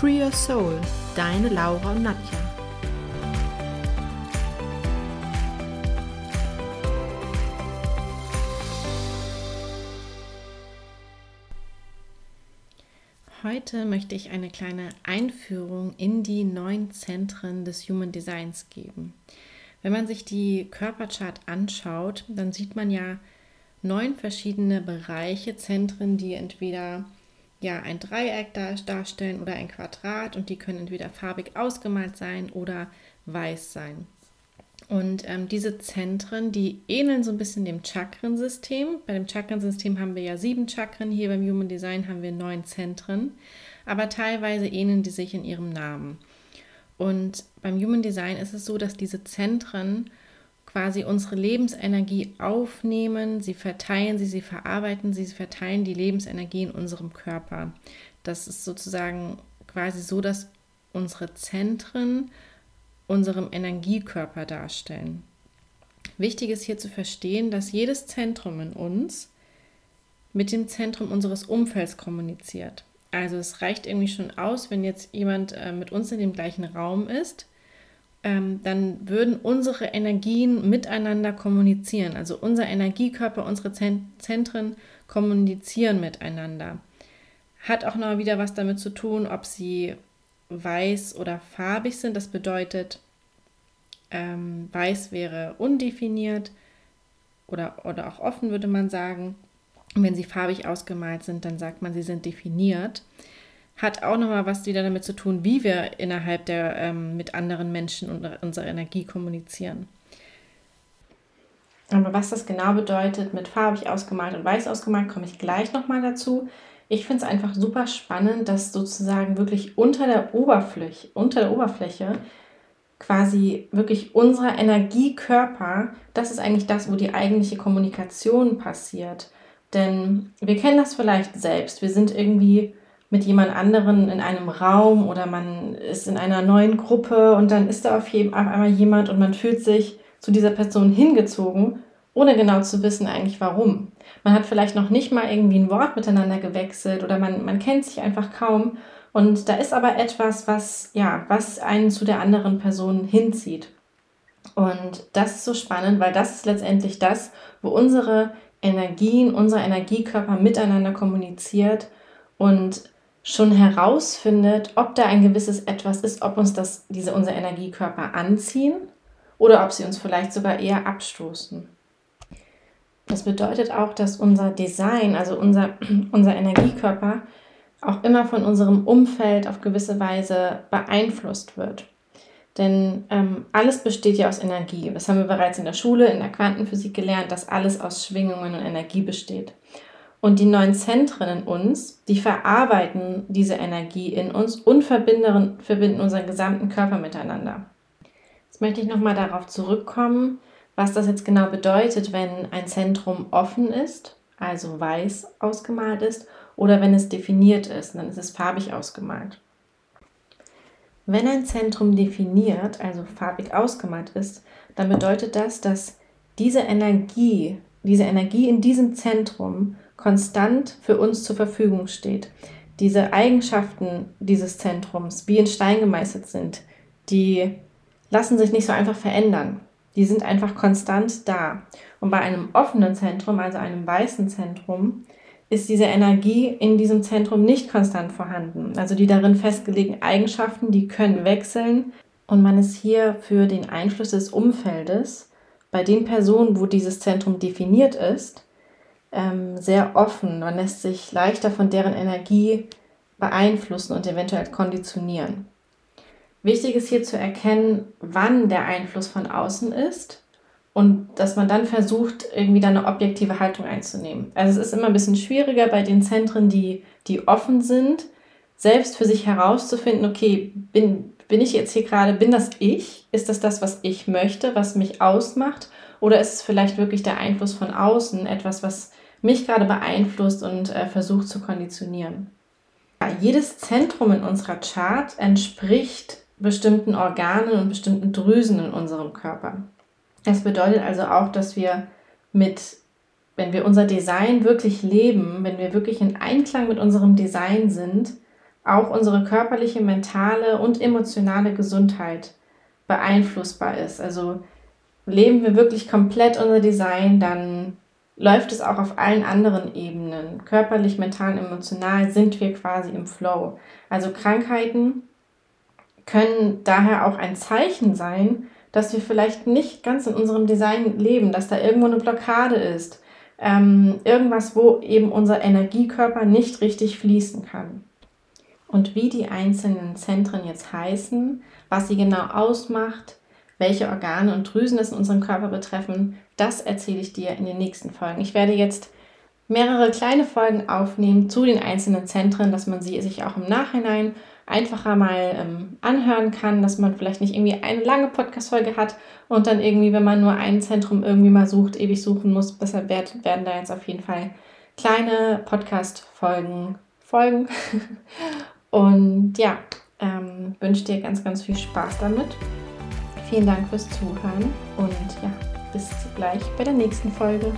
Free Your Soul, deine Laura und Nadja. Heute möchte ich eine kleine Einführung in die neun Zentren des Human Designs geben. Wenn man sich die Körperchart anschaut, dann sieht man ja neun verschiedene Bereiche, Zentren, die entweder ja ein Dreieck darstellen oder ein Quadrat und die können entweder farbig ausgemalt sein oder weiß sein. Und ähm, diese Zentren, die ähneln so ein bisschen dem Chakrensystem. Bei dem Chakrensystem haben wir ja sieben Chakren, hier beim Human Design haben wir neun Zentren, aber teilweise ähneln die sich in ihrem Namen. Und beim Human Design ist es so, dass diese Zentren quasi unsere Lebensenergie aufnehmen, sie verteilen sie, sie verarbeiten sie, sie verteilen die Lebensenergie in unserem Körper. Das ist sozusagen quasi so, dass unsere Zentren unserem Energiekörper darstellen. Wichtig ist hier zu verstehen, dass jedes Zentrum in uns mit dem Zentrum unseres Umfelds kommuniziert. Also es reicht irgendwie schon aus, wenn jetzt jemand äh, mit uns in dem gleichen Raum ist ähm, dann würden unsere Energien miteinander kommunizieren. Also unser Energiekörper, unsere Zentren kommunizieren miteinander. Hat auch noch wieder was damit zu tun, ob sie weiß oder farbig sind. Das bedeutet, ähm, weiß wäre undefiniert oder, oder auch offen, würde man sagen. Und wenn sie farbig ausgemalt sind, dann sagt man, sie sind definiert hat auch nochmal was wieder damit zu tun, wie wir innerhalb der ähm, mit anderen Menschen und unsere Energie kommunizieren. Aber was das genau bedeutet, mit farbig ausgemalt und weiß ausgemalt, komme ich gleich nochmal dazu. Ich finde es einfach super spannend, dass sozusagen wirklich unter der Oberfläche, unter der Oberfläche quasi wirklich unser Energiekörper, das ist eigentlich das, wo die eigentliche Kommunikation passiert. Denn wir kennen das vielleicht selbst. Wir sind irgendwie mit jemand anderen in einem Raum oder man ist in einer neuen Gruppe und dann ist da auf, einmal jemand und man fühlt sich zu dieser Person hingezogen, ohne genau zu wissen eigentlich warum. Man hat vielleicht noch nicht mal irgendwie ein Wort miteinander gewechselt oder man, man kennt sich einfach kaum und da ist aber etwas, was, ja, was einen zu der anderen Person hinzieht. Und das ist so spannend, weil das ist letztendlich das, wo unsere Energien, unser Energiekörper miteinander kommuniziert und schon herausfindet, ob da ein gewisses etwas ist, ob uns das, diese unser Energiekörper anziehen oder ob sie uns vielleicht sogar eher abstoßen. Das bedeutet auch, dass unser Design, also unser, unser Energiekörper, auch immer von unserem Umfeld auf gewisse Weise beeinflusst wird. Denn ähm, alles besteht ja aus Energie. Das haben wir bereits in der Schule, in der Quantenphysik gelernt, dass alles aus Schwingungen und Energie besteht. Und die neuen Zentren in uns, die verarbeiten diese Energie in uns und verbinden, verbinden unseren gesamten Körper miteinander. Jetzt möchte ich nochmal darauf zurückkommen, was das jetzt genau bedeutet, wenn ein Zentrum offen ist, also weiß ausgemalt ist, oder wenn es definiert ist, dann ist es farbig ausgemalt. Wenn ein Zentrum definiert, also farbig ausgemalt ist, dann bedeutet das, dass diese Energie, diese Energie in diesem Zentrum konstant für uns zur Verfügung steht. Diese Eigenschaften dieses Zentrums, wie in Stein gemeißelt sind, die lassen sich nicht so einfach verändern. Die sind einfach konstant da. Und bei einem offenen Zentrum, also einem weißen Zentrum, ist diese Energie in diesem Zentrum nicht konstant vorhanden. Also die darin festgelegten Eigenschaften, die können wechseln. Und man ist hier für den Einfluss des Umfeldes bei den Personen, wo dieses Zentrum definiert ist, ähm, sehr offen. Man lässt sich leichter von deren Energie beeinflussen und eventuell konditionieren. Wichtig ist hier zu erkennen, wann der Einfluss von außen ist und dass man dann versucht, irgendwie dann eine objektive Haltung einzunehmen. Also es ist immer ein bisschen schwieriger bei den Zentren, die, die offen sind, selbst für sich herauszufinden, okay, bin, bin ich jetzt hier gerade, bin das ich? Ist das das, was ich möchte, was mich ausmacht? Oder ist es vielleicht wirklich der Einfluss von außen, etwas, was mich gerade beeinflusst und äh, versucht zu konditionieren? Ja, jedes Zentrum in unserer Chart entspricht bestimmten Organen und bestimmten Drüsen in unserem Körper. Das bedeutet also auch, dass wir mit, wenn wir unser Design wirklich leben, wenn wir wirklich in Einklang mit unserem Design sind, auch unsere körperliche, mentale und emotionale Gesundheit beeinflussbar ist. Also leben wir wirklich komplett unser Design, dann läuft es auch auf allen anderen Ebenen. Körperlich, mental, emotional sind wir quasi im Flow. Also Krankheiten können daher auch ein Zeichen sein, dass wir vielleicht nicht ganz in unserem Design leben, dass da irgendwo eine Blockade ist. Ähm, irgendwas, wo eben unser Energiekörper nicht richtig fließen kann. Und wie die einzelnen Zentren jetzt heißen, was sie genau ausmacht, welche Organe und Drüsen es in unserem Körper betreffen, das erzähle ich dir in den nächsten Folgen. Ich werde jetzt mehrere kleine Folgen aufnehmen zu den einzelnen Zentren, dass man sie sich auch im Nachhinein einfacher mal ähm, anhören kann, dass man vielleicht nicht irgendwie eine lange Podcast-Folge hat und dann irgendwie, wenn man nur ein Zentrum irgendwie mal sucht, ewig suchen muss. Deshalb werden da jetzt auf jeden Fall kleine Podcast-Folgen folgen. und ja, ähm, wünsche dir ganz, ganz viel Spaß damit. Vielen Dank fürs Zuhören und ja, bis gleich bei der nächsten Folge.